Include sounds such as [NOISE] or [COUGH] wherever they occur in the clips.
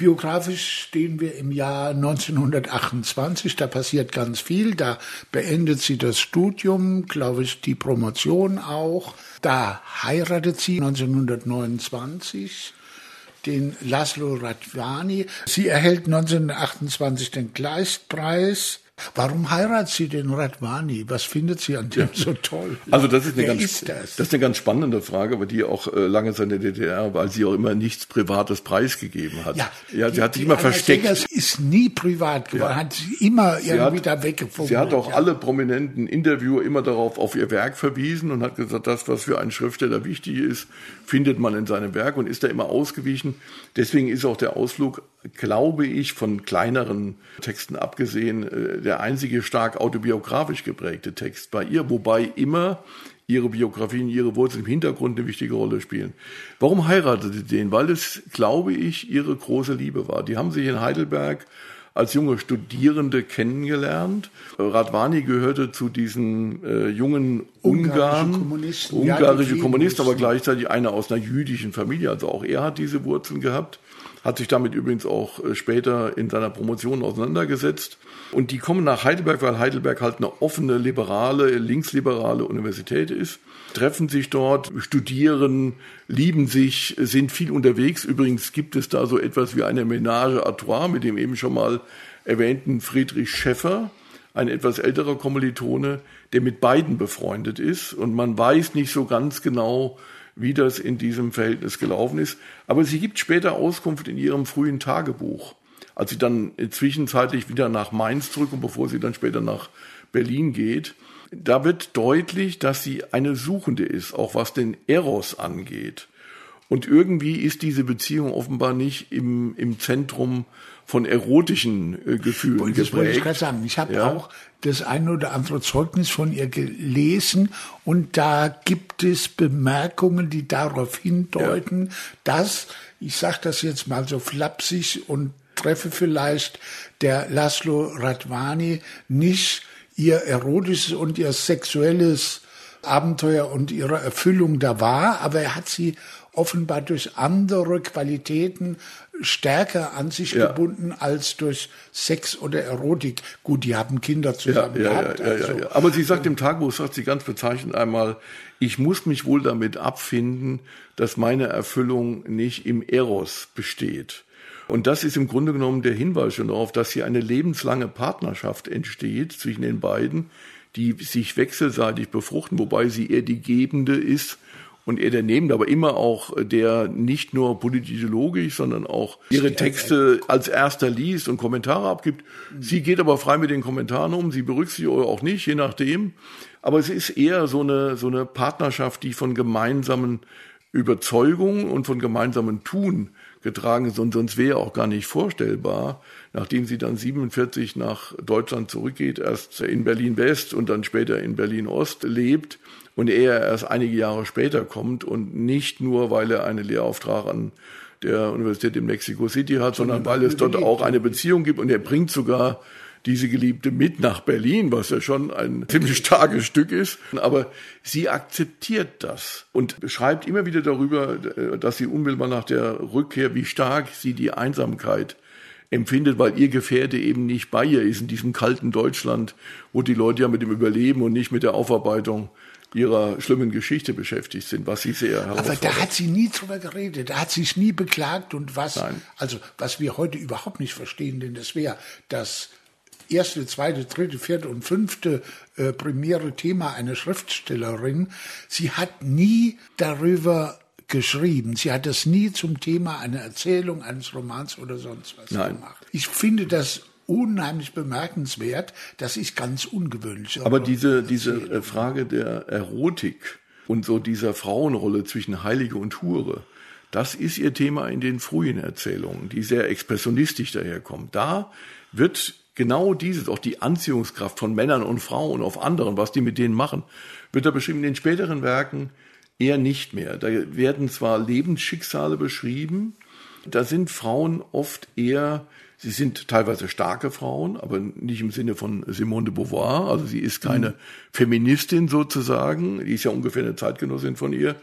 Biografisch stehen wir im Jahr 1928, da passiert ganz viel, da beendet sie das Studium, glaube ich, die Promotion auch. Da heiratet sie 1929 den Laszlo Radvani. Sie erhält 1928 den Kleistpreis Warum heiratet sie den Radwani? Was findet sie an dem ja. so toll? Also das ist eine Wer ganz, ist das? das? ist eine ganz spannende Frage, aber die auch äh, lange der DDR, weil sie auch immer nichts Privates preisgegeben hat. Ja, ja sie hat sich immer versteckt. Das ist nie privat geworden, ja. hat sie immer sie irgendwie hat, da weggefunden. Sie hat auch alle prominenten Interviewer immer darauf auf ihr Werk verwiesen und hat gesagt, das, was für einen Schriftsteller wichtig ist, findet man in seinem Werk und ist da immer ausgewichen. Deswegen ist auch der Ausflug, glaube ich, von kleineren Texten abgesehen, äh, der einzige stark autobiografisch geprägte Text bei ihr, wobei immer ihre Biografien, ihre Wurzeln im Hintergrund eine wichtige Rolle spielen. Warum heiratete sie den? Weil es, glaube ich, ihre große Liebe war. Die haben sich in Heidelberg als junge Studierende kennengelernt. Radwani gehörte zu diesen äh, jungen Ungarn, Kommunisten, ungarische Kommunisten, aber gleichzeitig einer aus einer jüdischen Familie. Also auch er hat diese Wurzeln gehabt hat sich damit übrigens auch äh, später in seiner Promotion auseinandergesetzt. Und die kommen nach Heidelberg, weil Heidelberg halt eine offene, liberale, linksliberale Universität ist, treffen sich dort, studieren, lieben sich, sind viel unterwegs. Übrigens gibt es da so etwas wie eine Ménage à trois mit dem eben schon mal erwähnten Friedrich Schäffer, ein etwas älterer Kommilitone, der mit beiden befreundet ist. Und man weiß nicht so ganz genau, wie das in diesem Verhältnis gelaufen ist. Aber sie gibt später Auskunft in ihrem frühen Tagebuch. Als sie dann zwischenzeitlich wieder nach Mainz zurückkommt, bevor sie dann später nach Berlin geht, da wird deutlich, dass sie eine Suchende ist, auch was den Eros angeht. Und irgendwie ist diese Beziehung offenbar nicht im, im Zentrum von erotischen äh, Gefühlen und das geprägt. wollte ich gerade sagen. Ich habe ja. auch das eine oder andere Zeugnis von ihr gelesen und da gibt es Bemerkungen, die darauf hindeuten, ja. dass, ich sage das jetzt mal so flapsig und treffe vielleicht, der Laszlo Radvani nicht ihr erotisches und ihr sexuelles Abenteuer und ihre Erfüllung da war, aber er hat sie offenbar durch andere Qualitäten stärker an sich ja. gebunden als durch Sex oder Erotik. Gut, die haben Kinder zusammen ja, gehabt. Also, Aber sie sagt im Tagebuch, sagt sie ganz bezeichnend einmal, ich muss mich wohl damit abfinden, dass meine Erfüllung nicht im Eros besteht. Und das ist im Grunde genommen der Hinweis schon darauf, dass hier eine lebenslange Partnerschaft entsteht zwischen den beiden, die sich wechselseitig befruchten, wobei sie eher die Gebende ist und er der Nehmende, aber immer auch der nicht nur politisch-ideologisch, sondern auch ihre Texte als erster liest und Kommentare abgibt. Sie geht aber frei mit den Kommentaren um, sie berücksichtigt oder auch nicht, je nachdem. Aber es ist eher so eine, so eine Partnerschaft, die von gemeinsamen Überzeugungen und von gemeinsamen Tun getragen ist und sonst wäre auch gar nicht vorstellbar, nachdem sie dann 47 nach Deutschland zurückgeht, erst in Berlin West und dann später in Berlin Ost lebt und er erst einige Jahre später kommt und nicht nur, weil er einen Lehrauftrag an der Universität in Mexico City hat, sondern weil es dort auch eine Beziehung gibt und er bringt sogar diese Geliebte mit nach Berlin, was ja schon ein [LAUGHS] ziemlich starkes Stück ist. Aber sie akzeptiert das und schreibt immer wieder darüber, dass sie unmittelbar nach der Rückkehr, wie stark sie die Einsamkeit empfindet, weil ihr Gefährte eben nicht bei ihr ist in diesem kalten Deutschland, wo die Leute ja mit dem Überleben und nicht mit der Aufarbeitung ihrer schlimmen Geschichte beschäftigt sind, was sie sehr Aber da hat sie nie drüber geredet, da hat sie es nie beklagt und was, Nein. also was wir heute überhaupt nicht verstehen, denn das wäre das erste, zweite, dritte, vierte und fünfte äh, primäre Thema einer Schriftstellerin. Sie hat nie darüber geschrieben. Sie hat das nie zum Thema einer Erzählung, eines Romans oder sonst was Nein. gemacht. Ich finde das unheimlich bemerkenswert. Das ist ganz ungewöhnlich. Aber diese, diese äh, Frage der Erotik und so dieser Frauenrolle zwischen Heilige und Hure, das ist ihr Thema in den frühen Erzählungen, die sehr expressionistisch daherkommen. Da wird genau dieses, auch die Anziehungskraft von Männern und Frauen auf anderen, was die mit denen machen, wird da beschrieben. In den späteren Werken eher nicht mehr. Da werden zwar Lebensschicksale beschrieben, da sind Frauen oft eher Sie sind teilweise starke Frauen, aber nicht im Sinne von Simone de Beauvoir. Also sie ist keine mhm. Feministin sozusagen. Die ist ja ungefähr eine Zeitgenossin von ihr.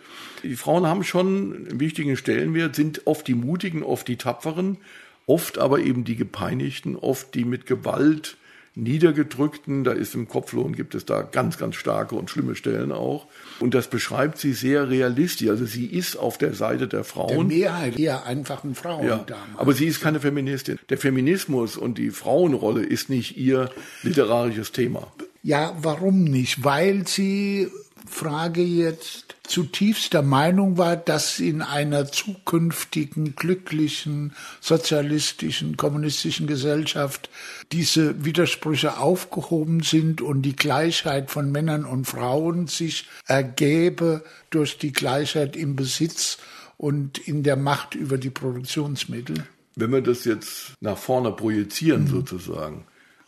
Die Frauen haben schon einen wichtigen Stellenwert, sind oft die Mutigen, oft die Tapferen, oft aber eben die Gepeinigten, oft die mit Gewalt Niedergedrückten, da ist im Kopflohn gibt es da ganz, ganz starke und schlimme Stellen auch. Und das beschreibt sie sehr realistisch. Also sie ist auf der Seite der Frauen. Der Mehrheit eher einfachen Frauen ja, damals. Aber sie ist keine Feministin. Der Feminismus und die Frauenrolle ist nicht ihr literarisches Thema. Ja, warum nicht? Weil sie, Frage jetzt, zutiefst der Meinung war, dass in einer zukünftigen, glücklichen, sozialistischen, kommunistischen Gesellschaft diese Widersprüche aufgehoben sind und die Gleichheit von Männern und Frauen sich ergäbe durch die Gleichheit im Besitz und in der Macht über die Produktionsmittel. Wenn wir das jetzt nach vorne projizieren mhm. sozusagen,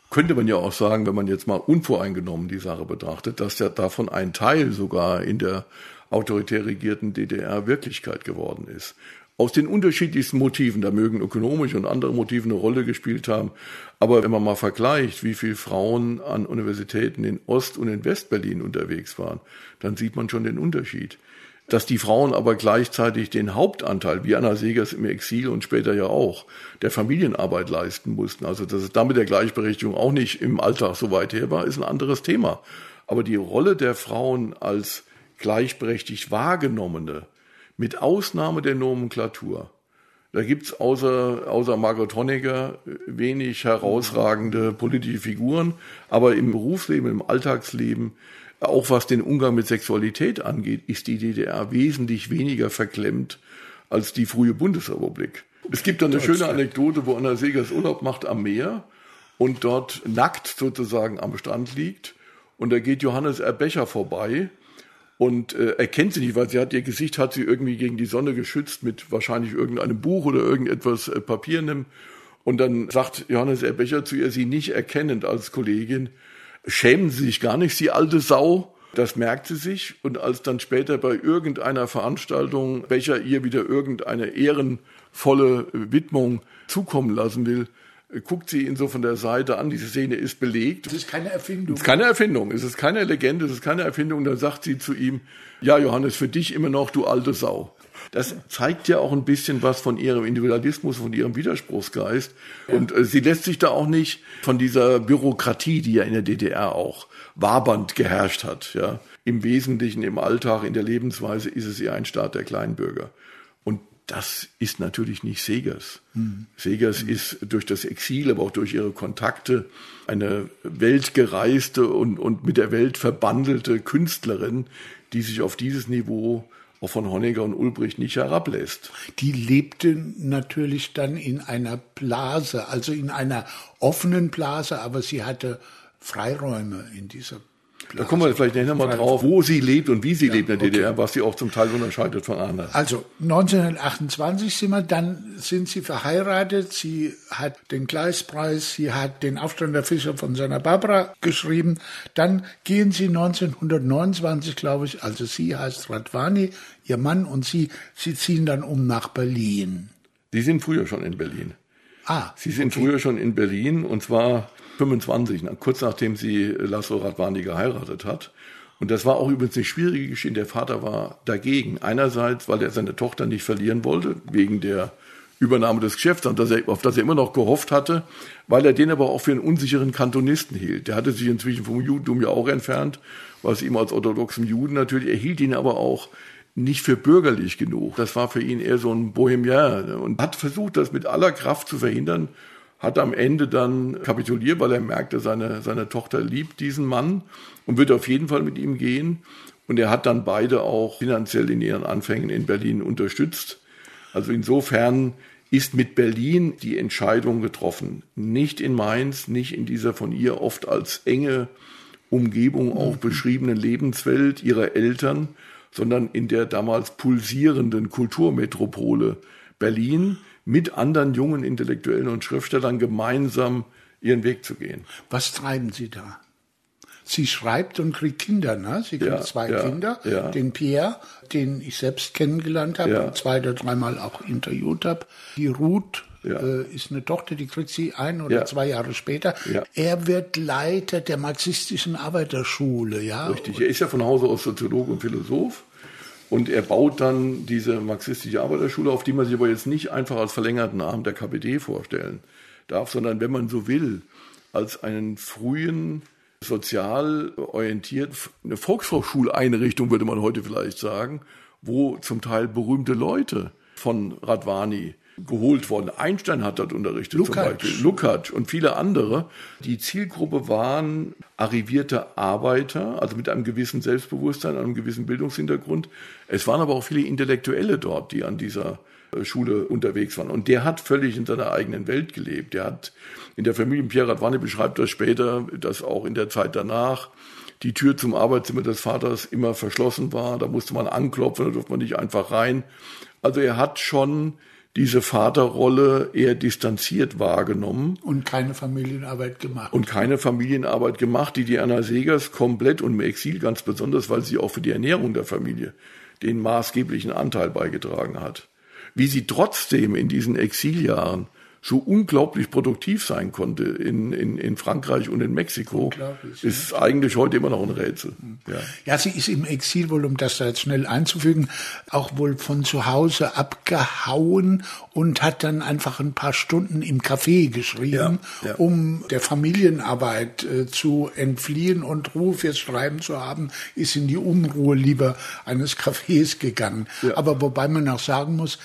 könnte man ja auch sagen, wenn man jetzt mal unvoreingenommen die Sache betrachtet, dass ja davon ein Teil sogar in der autoritär regierten DDR Wirklichkeit geworden ist. Aus den unterschiedlichsten Motiven, da mögen ökonomische und andere Motive eine Rolle gespielt haben. Aber wenn man mal vergleicht, wie viele Frauen an Universitäten in Ost- und in Westberlin unterwegs waren, dann sieht man schon den Unterschied. Dass die Frauen aber gleichzeitig den Hauptanteil, wie Anna Segers im Exil und später ja auch, der Familienarbeit leisten mussten. Also, dass es damit der Gleichberechtigung auch nicht im Alltag so weit her war, ist ein anderes Thema. Aber die Rolle der Frauen als gleichberechtigt wahrgenommene, mit Ausnahme der Nomenklatur. Da gibt's außer, außer Margot Honecker wenig herausragende politische Figuren, aber im Berufsleben, im Alltagsleben, auch was den Umgang mit Sexualität angeht, ist die DDR wesentlich weniger verklemmt als die frühe Bundesrepublik. Es gibt da eine schöne Anekdote, wo Anna Segers Urlaub macht am Meer und dort nackt sozusagen am Strand liegt und da geht Johannes Erbecher vorbei und äh, erkennt sie nicht, weil sie hat ihr Gesicht hat sie irgendwie gegen die Sonne geschützt mit wahrscheinlich irgendeinem Buch oder irgendetwas äh, Papiernem. Und dann sagt Johannes Erbecher zu ihr, sie nicht erkennend als Kollegin, schämen Sie sich gar nicht, Sie alte Sau. Das merkt sie sich und als dann später bei irgendeiner Veranstaltung Becher ihr wieder irgendeine ehrenvolle Widmung zukommen lassen will, guckt sie ihn so von der Seite an. Diese Szene ist belegt. Das ist keine Erfindung. Es ist keine Erfindung. Es ist keine Legende. Es ist keine Erfindung. Dann sagt sie zu ihm, ja, Johannes, für dich immer noch, du alte Sau. Das zeigt ja auch ein bisschen was von ihrem Individualismus, von ihrem Widerspruchsgeist. Und äh, sie lässt sich da auch nicht von dieser Bürokratie, die ja in der DDR auch wabernd geherrscht hat, ja. Im Wesentlichen, im Alltag, in der Lebensweise ist es eher ein Staat der Kleinbürger. Das ist natürlich nicht Segers. Mhm. Segers mhm. ist durch das Exil, aber auch durch ihre Kontakte eine weltgereiste und, und mit der Welt verbandelte Künstlerin, die sich auf dieses Niveau auch von Honecker und Ulbricht nicht herablässt. Die lebte natürlich dann in einer Blase, also in einer offenen Blase, aber sie hatte Freiräume in dieser da kommen wir vielleicht nachher mal drauf, wo sie lebt und wie sie ja, lebt in der DDR, was sie auch zum Teil unterscheidet von anderen. Also 1928 sind wir, dann sind sie verheiratet. Sie hat den Gleispreis, sie hat den Aufstand der Fischer von seiner Barbara geschrieben. Dann gehen sie 1929, glaube ich, also sie heißt Radwani, ihr Mann und sie, sie ziehen dann um nach Berlin. Sie sind früher schon in Berlin. Ah, Sie sind okay. früher schon in Berlin und zwar 25, kurz nachdem sie Laszlo Radvani geheiratet hat. Und das war auch übrigens eine schwierige Geschichte. Der Vater war dagegen. Einerseits, weil er seine Tochter nicht verlieren wollte, wegen der Übernahme des Geschäfts, auf das er immer noch gehofft hatte, weil er den aber auch für einen unsicheren Kantonisten hielt. Der hatte sich inzwischen vom Judentum ja auch entfernt, was ihm als orthodoxem Juden natürlich, er hielt ihn aber auch nicht für bürgerlich genug. Das war für ihn eher so ein Bohemian und hat versucht, das mit aller Kraft zu verhindern hat am Ende dann kapituliert, weil er merkte, seine, seine Tochter liebt diesen Mann und wird auf jeden Fall mit ihm gehen. Und er hat dann beide auch finanziell in ihren Anfängen in Berlin unterstützt. Also insofern ist mit Berlin die Entscheidung getroffen. Nicht in Mainz, nicht in dieser von ihr oft als enge Umgebung auch beschriebenen Lebenswelt ihrer Eltern, sondern in der damals pulsierenden Kulturmetropole Berlin mit anderen jungen Intellektuellen und Schriftstellern gemeinsam ihren Weg zu gehen. Was treiben Sie da? Sie schreibt und kriegt Kinder, ne? Sie kriegt ja, zwei ja, Kinder, ja. den Pierre, den ich selbst kennengelernt habe und zwei oder dreimal auch interviewt habe. Die Ruth äh, ist eine Tochter, die kriegt sie ein oder zwei Jahre später. Er wird Leiter der marxistischen Arbeiterschule, ja. Richtig, er ist ja von Hause aus Soziologe und Philosoph Und er baut dann diese marxistische Arbeiterschule, auf die man sich aber jetzt nicht einfach als verlängerten Arm der KPD vorstellen darf, sondern wenn man so will, als einen frühen sozial orientiert, eine Volkshochschuleinrichtung würde man heute vielleicht sagen, wo zum Teil berühmte Leute von Radwani geholt worden. Einstein hat dort unterrichtet Lukács. zum Beispiel, Lukács und viele andere. Die Zielgruppe waren arrivierte Arbeiter, also mit einem gewissen Selbstbewusstsein, einem gewissen Bildungshintergrund. Es waren aber auch viele Intellektuelle dort, die an dieser äh, Schule unterwegs waren. Und der hat völlig in seiner eigenen Welt gelebt. Der hat in der Familie Pierre Radwani beschreibt das später, dass auch in der Zeit danach die Tür zum Arbeitszimmer des Vaters immer verschlossen war. Da musste man anklopfen, da durfte man nicht einfach rein. Also er hat schon diese Vaterrolle eher distanziert wahrgenommen. Und keine Familienarbeit gemacht. Und keine Familienarbeit gemacht, die Diana Segers komplett und im Exil ganz besonders, weil sie auch für die Ernährung der Familie den maßgeblichen Anteil beigetragen hat. Wie sie trotzdem in diesen Exiljahren so unglaublich produktiv sein konnte in, in, in Frankreich und in Mexiko, ist ja. eigentlich heute immer noch ein Rätsel. Ja. ja, sie ist im Exil wohl, um das da jetzt schnell einzufügen, auch wohl von zu Hause abgehauen und hat dann einfach ein paar Stunden im Café geschrieben, ja, um der Familienarbeit äh, zu entfliehen und Ruhe fürs Schreiben zu haben, ist in die Unruhe lieber eines Cafés gegangen. Aber wobei man auch sagen muss,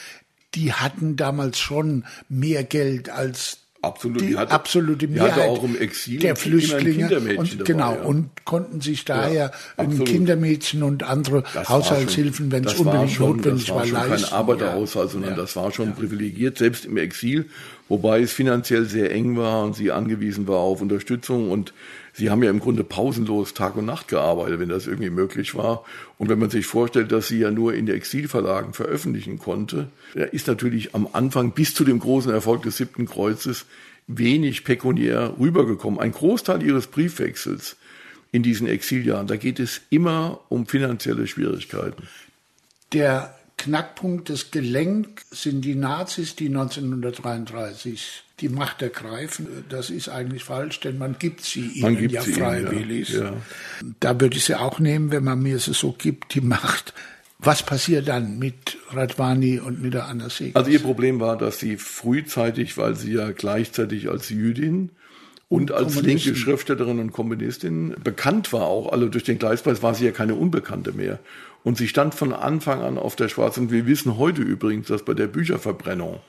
die hatten damals schon mehr Geld als Absolut, die, die hatte, absolute Mehrheit die hatte auch im Exil der Flüchtlinge und dabei, genau ja. und konnten sich daher ja, ein Kindermädchen und andere das Haushaltshilfen, wenn es unbedingt schon, notwendig war, leisten. Das war kein Arbeiterhaushalt, sondern ja. das war schon privilegiert, selbst im Exil, wobei es finanziell sehr eng war und sie angewiesen war auf Unterstützung und Sie haben ja im Grunde pausenlos Tag und Nacht gearbeitet, wenn das irgendwie möglich war. Und wenn man sich vorstellt, dass sie ja nur in den Exilverlagen veröffentlichen konnte, ist natürlich am Anfang bis zu dem großen Erfolg des siebten Kreuzes wenig pekuniär rübergekommen. Ein Großteil ihres Briefwechsels in diesen Exiljahren, da geht es immer um finanzielle Schwierigkeiten. Der Knackpunkt des Gelenk sind die Nazis, die 1933 die Macht ergreifen. Das ist eigentlich falsch, denn man gibt sie ihnen gibt ja sie freiwillig. Ihnen, ja. Ja. Da würde ich sie auch nehmen, wenn man mir sie so gibt, die Macht. Was passiert dann mit Radwani und mit der Anna Segers? Also ihr Problem war, dass sie frühzeitig, weil sie ja gleichzeitig als Jüdin und, und als linke Schriftstellerin und Kommunistin bekannt war auch, also durch den Gleispreis war sie ja keine Unbekannte mehr. Und sie stand von Anfang an auf der Schwarzen. Und wir wissen heute übrigens, dass bei der Bücherverbrennung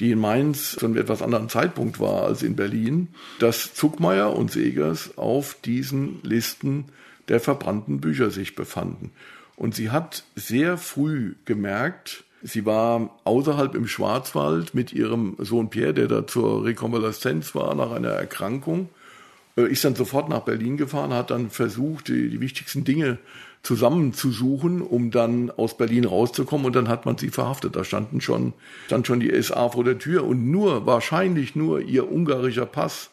die in Mainz zu einem etwas anderen Zeitpunkt war als in Berlin, dass Zuckmeier und Segers auf diesen Listen der verbrannten Bücher sich befanden. Und sie hat sehr früh gemerkt, sie war außerhalb im Schwarzwald mit ihrem Sohn Pierre, der da zur Rekonvaleszenz war nach einer Erkrankung, äh, ist dann sofort nach Berlin gefahren, hat dann versucht, die, die wichtigsten Dinge zusammenzusuchen, um dann aus Berlin rauszukommen und dann hat man sie verhaftet. Da standen schon, stand schon die SA vor der Tür und nur, wahrscheinlich nur ihr ungarischer Pass.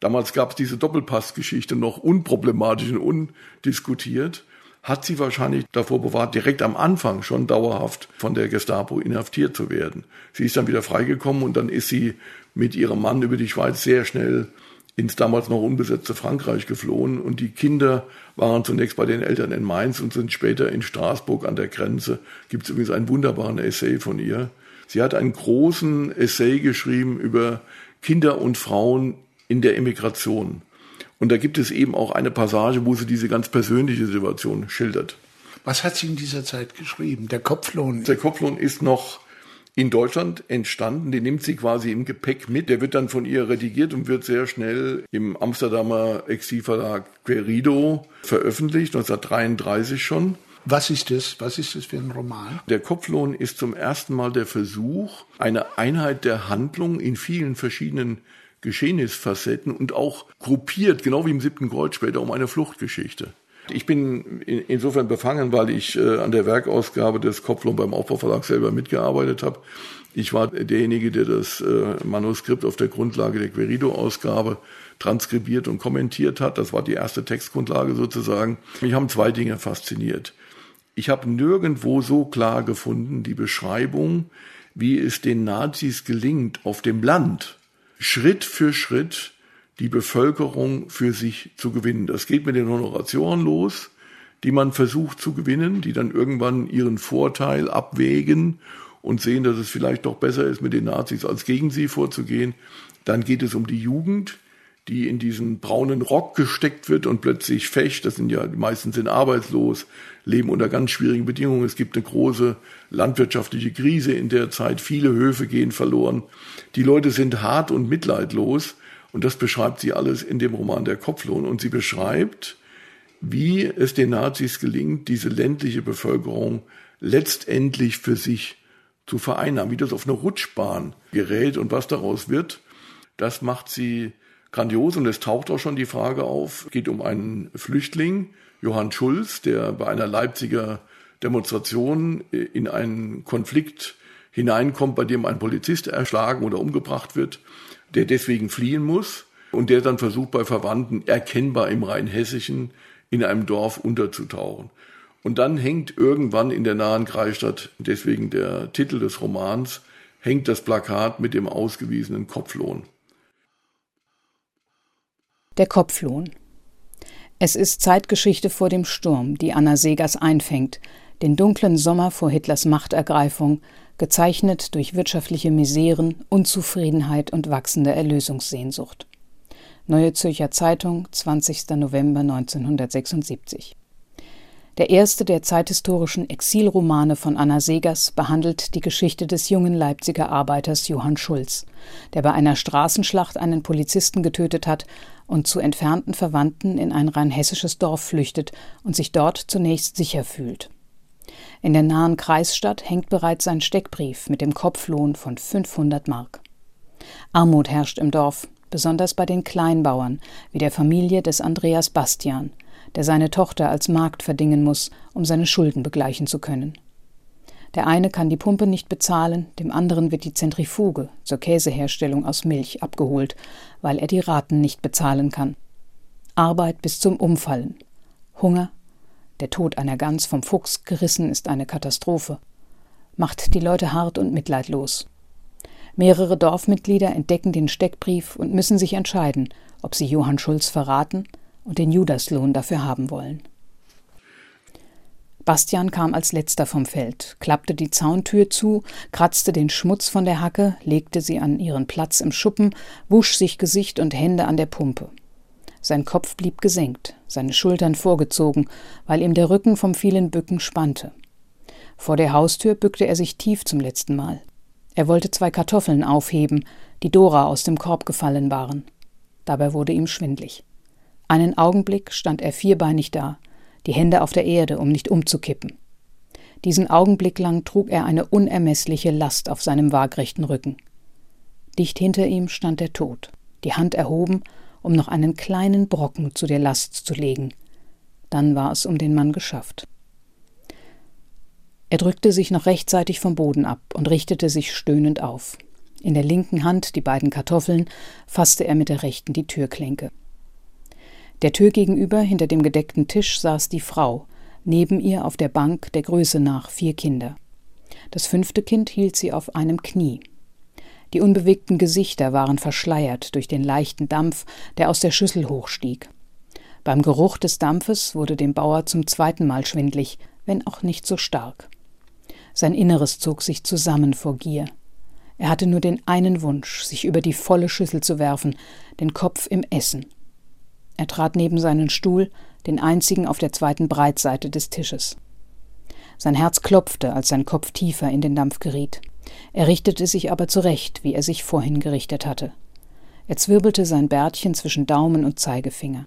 Damals gab es diese Doppelpassgeschichte noch unproblematisch und undiskutiert hat sie wahrscheinlich davor bewahrt, direkt am Anfang schon dauerhaft von der Gestapo inhaftiert zu werden. Sie ist dann wieder freigekommen und dann ist sie mit ihrem Mann über die Schweiz sehr schnell ins damals noch unbesetzte Frankreich geflohen und die Kinder waren zunächst bei den Eltern in Mainz und sind später in Straßburg an der Grenze. Gibt es übrigens einen wunderbaren Essay von ihr. Sie hat einen großen Essay geschrieben über Kinder und Frauen in der Emigration. Und da gibt es eben auch eine Passage, wo sie diese ganz persönliche Situation schildert. Was hat sie in dieser Zeit geschrieben? Der Kopflohn? Der Kopflohn ist noch in Deutschland entstanden. Den nimmt sie quasi im Gepäck mit. Der wird dann von ihr redigiert und wird sehr schnell im Amsterdamer Exilverlag Querido veröffentlicht, 1933 schon. Was ist das? Was ist das für ein Roman? Der Kopflohn ist zum ersten Mal der Versuch, eine Einheit der Handlung in vielen verschiedenen Geschehnisfacetten und auch gruppiert, genau wie im siebten Kreuz später, um eine Fluchtgeschichte. Ich bin insofern befangen, weil ich äh, an der Werkausgabe des Kopflohn beim Aufbauverlag selber mitgearbeitet habe. Ich war derjenige, der das äh, Manuskript auf der Grundlage der Querido-Ausgabe transkribiert und kommentiert hat. Das war die erste Textgrundlage sozusagen. Mich haben zwei Dinge fasziniert. Ich habe nirgendwo so klar gefunden die Beschreibung, wie es den Nazis gelingt, auf dem Land Schritt für Schritt die Bevölkerung für sich zu gewinnen. Das geht mit den Honorationen los, die man versucht zu gewinnen, die dann irgendwann ihren Vorteil abwägen und sehen, dass es vielleicht doch besser ist, mit den Nazis als gegen sie vorzugehen. Dann geht es um die Jugend, die in diesen braunen Rock gesteckt wird und plötzlich fecht. Das sind ja, die meisten sind arbeitslos, leben unter ganz schwierigen Bedingungen. Es gibt eine große landwirtschaftliche Krise in der Zeit. Viele Höfe gehen verloren. Die Leute sind hart und mitleidlos. Und das beschreibt sie alles in dem Roman Der Kopflohn. Und sie beschreibt, wie es den Nazis gelingt, diese ländliche Bevölkerung letztendlich für sich zu vereinnahmen, wie das auf eine Rutschbahn gerät und was daraus wird. Das macht sie grandios und es taucht auch schon die Frage auf, geht um einen Flüchtling, Johann Schulz, der bei einer Leipziger Demonstration in einen Konflikt hineinkommt, bei dem ein Polizist erschlagen oder umgebracht wird, der deswegen fliehen muss und der dann versucht, bei Verwandten erkennbar im Rheinhessischen in einem Dorf unterzutauchen. Und dann hängt irgendwann in der nahen Kreisstadt, deswegen der Titel des Romans, hängt das Plakat mit dem ausgewiesenen Kopflohn. Der Kopflohn. Es ist Zeitgeschichte vor dem Sturm, die Anna Segers einfängt, den dunklen Sommer vor Hitlers Machtergreifung, gezeichnet durch wirtschaftliche Miseren, Unzufriedenheit und wachsende Erlösungssehnsucht. Neue Zürcher Zeitung, 20. November 1976. Der erste der zeithistorischen Exilromane von Anna Segers behandelt die Geschichte des jungen Leipziger Arbeiters Johann Schulz, der bei einer Straßenschlacht einen Polizisten getötet hat und zu entfernten Verwandten in ein rein hessisches Dorf flüchtet und sich dort zunächst sicher fühlt. In der nahen Kreisstadt hängt bereits sein Steckbrief mit dem Kopflohn von 500 Mark. Armut herrscht im Dorf, besonders bei den Kleinbauern, wie der Familie des Andreas Bastian – der seine Tochter als Magd verdingen muss, um seine Schulden begleichen zu können. Der eine kann die Pumpe nicht bezahlen, dem anderen wird die Zentrifuge zur Käseherstellung aus Milch abgeholt, weil er die Raten nicht bezahlen kann. Arbeit bis zum Umfallen. Hunger. Der Tod einer Gans vom Fuchs gerissen ist eine Katastrophe. Macht die Leute hart und mitleidlos. Mehrere Dorfmitglieder entdecken den Steckbrief und müssen sich entscheiden, ob sie Johann Schulz verraten und den Judaslohn dafür haben wollen. Bastian kam als letzter vom Feld, klappte die Zauntür zu, kratzte den Schmutz von der Hacke, legte sie an ihren Platz im Schuppen, wusch sich Gesicht und Hände an der Pumpe. Sein Kopf blieb gesenkt, seine Schultern vorgezogen, weil ihm der Rücken vom vielen Bücken spannte. Vor der Haustür bückte er sich tief zum letzten Mal. Er wollte zwei Kartoffeln aufheben, die Dora aus dem Korb gefallen waren. Dabei wurde ihm schwindlig. Einen Augenblick stand er vierbeinig da, die Hände auf der Erde, um nicht umzukippen. Diesen Augenblick lang trug er eine unermessliche Last auf seinem waagrechten Rücken. Dicht hinter ihm stand der Tod, die Hand erhoben, um noch einen kleinen Brocken zu der Last zu legen. Dann war es um den Mann geschafft. Er drückte sich noch rechtzeitig vom Boden ab und richtete sich stöhnend auf. In der linken Hand die beiden Kartoffeln, fasste er mit der rechten die Türklinke. Der Tür gegenüber, hinter dem gedeckten Tisch, saß die Frau, neben ihr auf der Bank der Größe nach vier Kinder. Das fünfte Kind hielt sie auf einem Knie. Die unbewegten Gesichter waren verschleiert durch den leichten Dampf, der aus der Schüssel hochstieg. Beim Geruch des Dampfes wurde dem Bauer zum zweiten Mal schwindlig, wenn auch nicht so stark. Sein Inneres zog sich zusammen vor Gier. Er hatte nur den einen Wunsch, sich über die volle Schüssel zu werfen, den Kopf im Essen. Er trat neben seinen Stuhl, den einzigen auf der zweiten Breitseite des Tisches. Sein Herz klopfte, als sein Kopf tiefer in den Dampf geriet. Er richtete sich aber zurecht, wie er sich vorhin gerichtet hatte. Er zwirbelte sein Bärtchen zwischen Daumen und Zeigefinger.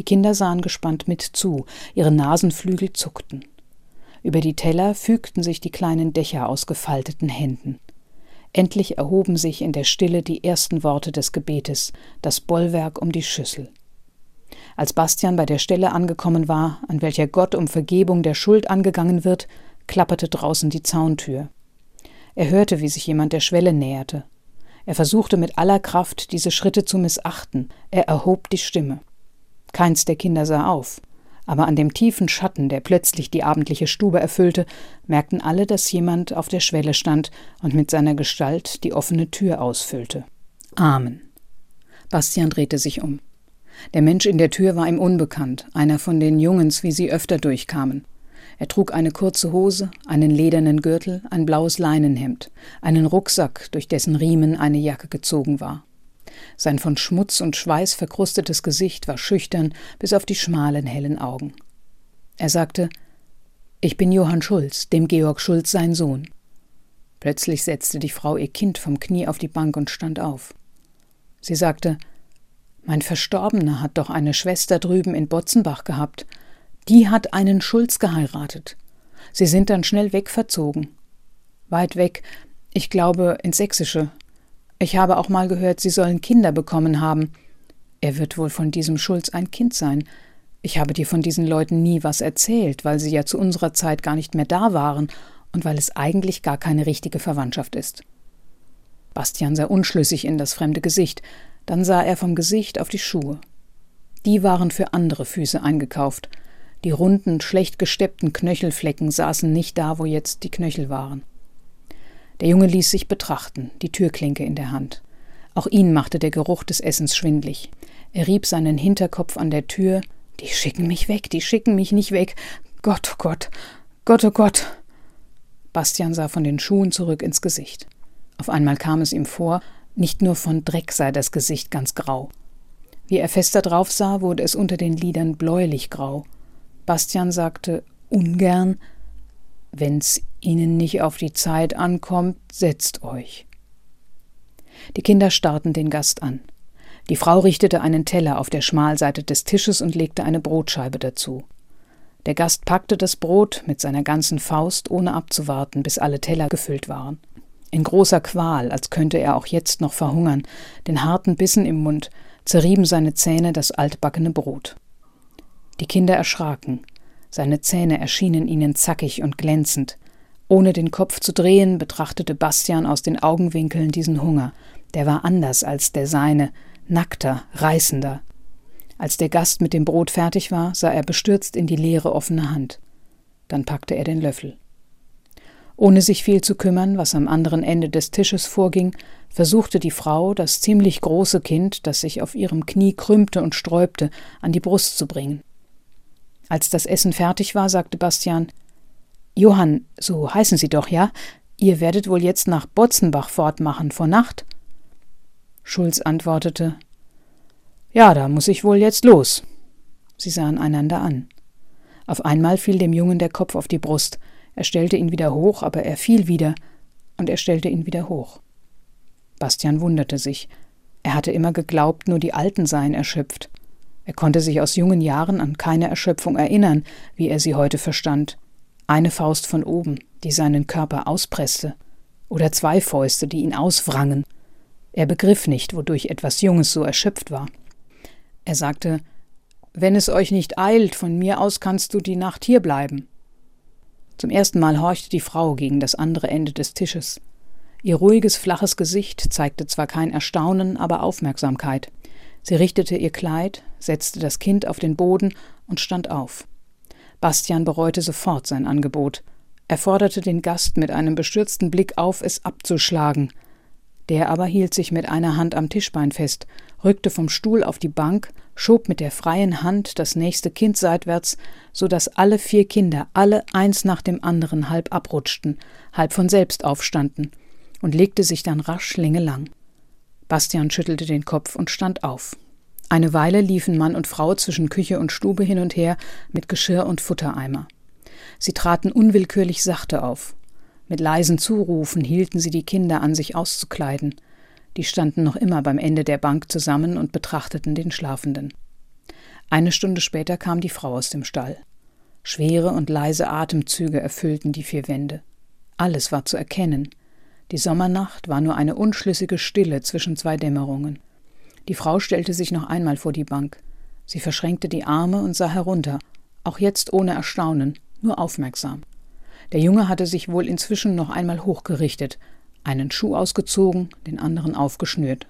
Die Kinder sahen gespannt mit zu, ihre Nasenflügel zuckten. Über die Teller fügten sich die kleinen Dächer aus gefalteten Händen. Endlich erhoben sich in der Stille die ersten Worte des Gebetes, das Bollwerk um die Schüssel. Als Bastian bei der Stelle angekommen war, an welcher Gott um Vergebung der Schuld angegangen wird, klapperte draußen die Zauntür. Er hörte, wie sich jemand der Schwelle näherte. Er versuchte mit aller Kraft, diese Schritte zu missachten. Er erhob die Stimme. Keins der Kinder sah auf. Aber an dem tiefen Schatten, der plötzlich die abendliche Stube erfüllte, merkten alle, dass jemand auf der Schwelle stand und mit seiner Gestalt die offene Tür ausfüllte. Amen. Bastian drehte sich um. Der Mensch in der Tür war ihm unbekannt, einer von den Jungens, wie sie öfter durchkamen. Er trug eine kurze Hose, einen ledernen Gürtel, ein blaues Leinenhemd, einen Rucksack, durch dessen Riemen eine Jacke gezogen war. Sein von Schmutz und Schweiß verkrustetes Gesicht war schüchtern bis auf die schmalen, hellen Augen. Er sagte Ich bin Johann Schulz, dem Georg Schulz sein Sohn. Plötzlich setzte die Frau ihr Kind vom Knie auf die Bank und stand auf. Sie sagte Mein Verstorbener hat doch eine Schwester drüben in Botzenbach gehabt. Die hat einen Schulz geheiratet. Sie sind dann schnell wegverzogen. Weit weg, ich glaube ins Sächsische, ich habe auch mal gehört, Sie sollen Kinder bekommen haben. Er wird wohl von diesem Schulz ein Kind sein. Ich habe dir von diesen Leuten nie was erzählt, weil sie ja zu unserer Zeit gar nicht mehr da waren und weil es eigentlich gar keine richtige Verwandtschaft ist. Bastian sah unschlüssig in das fremde Gesicht, dann sah er vom Gesicht auf die Schuhe. Die waren für andere Füße eingekauft. Die runden, schlecht gesteppten Knöchelflecken saßen nicht da, wo jetzt die Knöchel waren. Der Junge ließ sich betrachten, die Türklinke in der Hand. Auch ihn machte der Geruch des Essens schwindlig. Er rieb seinen Hinterkopf an der Tür. Die schicken mich weg, die schicken mich nicht weg. Gott, oh Gott, Gott, oh Gott. Bastian sah von den Schuhen zurück ins Gesicht. Auf einmal kam es ihm vor, nicht nur von Dreck sei das Gesicht ganz grau. Wie er fester drauf sah, wurde es unter den Lidern bläulich grau. Bastian sagte ungern, Wenn's Ihnen nicht auf die Zeit ankommt, setzt euch. Die Kinder starrten den Gast an. Die Frau richtete einen Teller auf der Schmalseite des Tisches und legte eine Brotscheibe dazu. Der Gast packte das Brot mit seiner ganzen Faust, ohne abzuwarten, bis alle Teller gefüllt waren. In großer Qual, als könnte er auch jetzt noch verhungern, den harten Bissen im Mund, zerrieben seine Zähne das altbackene Brot. Die Kinder erschraken. Seine Zähne erschienen ihnen zackig und glänzend. Ohne den Kopf zu drehen, betrachtete Bastian aus den Augenwinkeln diesen Hunger. Der war anders als der seine, nackter, reißender. Als der Gast mit dem Brot fertig war, sah er bestürzt in die leere offene Hand. Dann packte er den Löffel. Ohne sich viel zu kümmern, was am anderen Ende des Tisches vorging, versuchte die Frau, das ziemlich große Kind, das sich auf ihrem Knie krümmte und sträubte, an die Brust zu bringen. Als das Essen fertig war, sagte Bastian Johann, so heißen Sie doch, ja? Ihr werdet wohl jetzt nach Botzenbach fortmachen vor Nacht? Schulz antwortete Ja, da muss ich wohl jetzt los. Sie sahen einander an. Auf einmal fiel dem Jungen der Kopf auf die Brust. Er stellte ihn wieder hoch, aber er fiel wieder, und er stellte ihn wieder hoch. Bastian wunderte sich. Er hatte immer geglaubt, nur die Alten seien erschöpft. Er konnte sich aus jungen Jahren an keine Erschöpfung erinnern, wie er sie heute verstand. Eine Faust von oben, die seinen Körper auspresste, oder zwei Fäuste, die ihn auswrangen. Er begriff nicht, wodurch etwas Junges so erschöpft war. Er sagte Wenn es euch nicht eilt, von mir aus kannst du die Nacht hier bleiben. Zum ersten Mal horchte die Frau gegen das andere Ende des Tisches. Ihr ruhiges, flaches Gesicht zeigte zwar kein Erstaunen, aber Aufmerksamkeit. Sie richtete ihr Kleid, setzte das Kind auf den Boden und stand auf. Bastian bereute sofort sein Angebot. Er forderte den Gast mit einem bestürzten Blick auf, es abzuschlagen. Der aber hielt sich mit einer Hand am Tischbein fest, rückte vom Stuhl auf die Bank, schob mit der freien Hand das nächste Kind seitwärts, so dass alle vier Kinder, alle eins nach dem anderen, halb abrutschten, halb von selbst aufstanden, und legte sich dann rasch längelang. Bastian schüttelte den Kopf und stand auf. Eine Weile liefen Mann und Frau zwischen Küche und Stube hin und her mit Geschirr und Futtereimer. Sie traten unwillkürlich sachte auf. Mit leisen Zurufen hielten sie die Kinder an, sich auszukleiden. Die standen noch immer beim Ende der Bank zusammen und betrachteten den Schlafenden. Eine Stunde später kam die Frau aus dem Stall. Schwere und leise Atemzüge erfüllten die vier Wände. Alles war zu erkennen. Die Sommernacht war nur eine unschlüssige Stille zwischen zwei Dämmerungen. Die Frau stellte sich noch einmal vor die Bank. Sie verschränkte die Arme und sah herunter, auch jetzt ohne Erstaunen, nur aufmerksam. Der Junge hatte sich wohl inzwischen noch einmal hochgerichtet, einen Schuh ausgezogen, den anderen aufgeschnürt.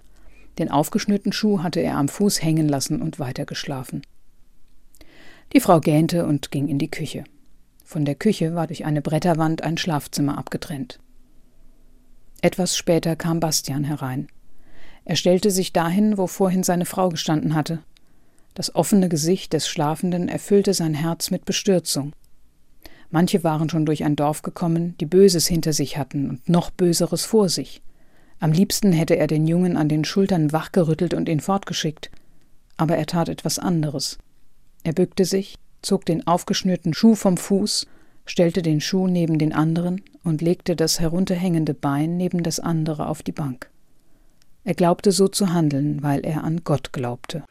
Den aufgeschnürten Schuh hatte er am Fuß hängen lassen und weitergeschlafen. Die Frau gähnte und ging in die Küche. Von der Küche war durch eine Bretterwand ein Schlafzimmer abgetrennt. Etwas später kam Bastian herein. Er stellte sich dahin, wo vorhin seine Frau gestanden hatte. Das offene Gesicht des Schlafenden erfüllte sein Herz mit Bestürzung. Manche waren schon durch ein Dorf gekommen, die Böses hinter sich hatten und noch Böseres vor sich. Am liebsten hätte er den Jungen an den Schultern wachgerüttelt und ihn fortgeschickt. Aber er tat etwas anderes. Er bückte sich, zog den aufgeschnürten Schuh vom Fuß, stellte den Schuh neben den anderen und legte das herunterhängende Bein neben das andere auf die Bank. Er glaubte so zu handeln, weil er an Gott glaubte.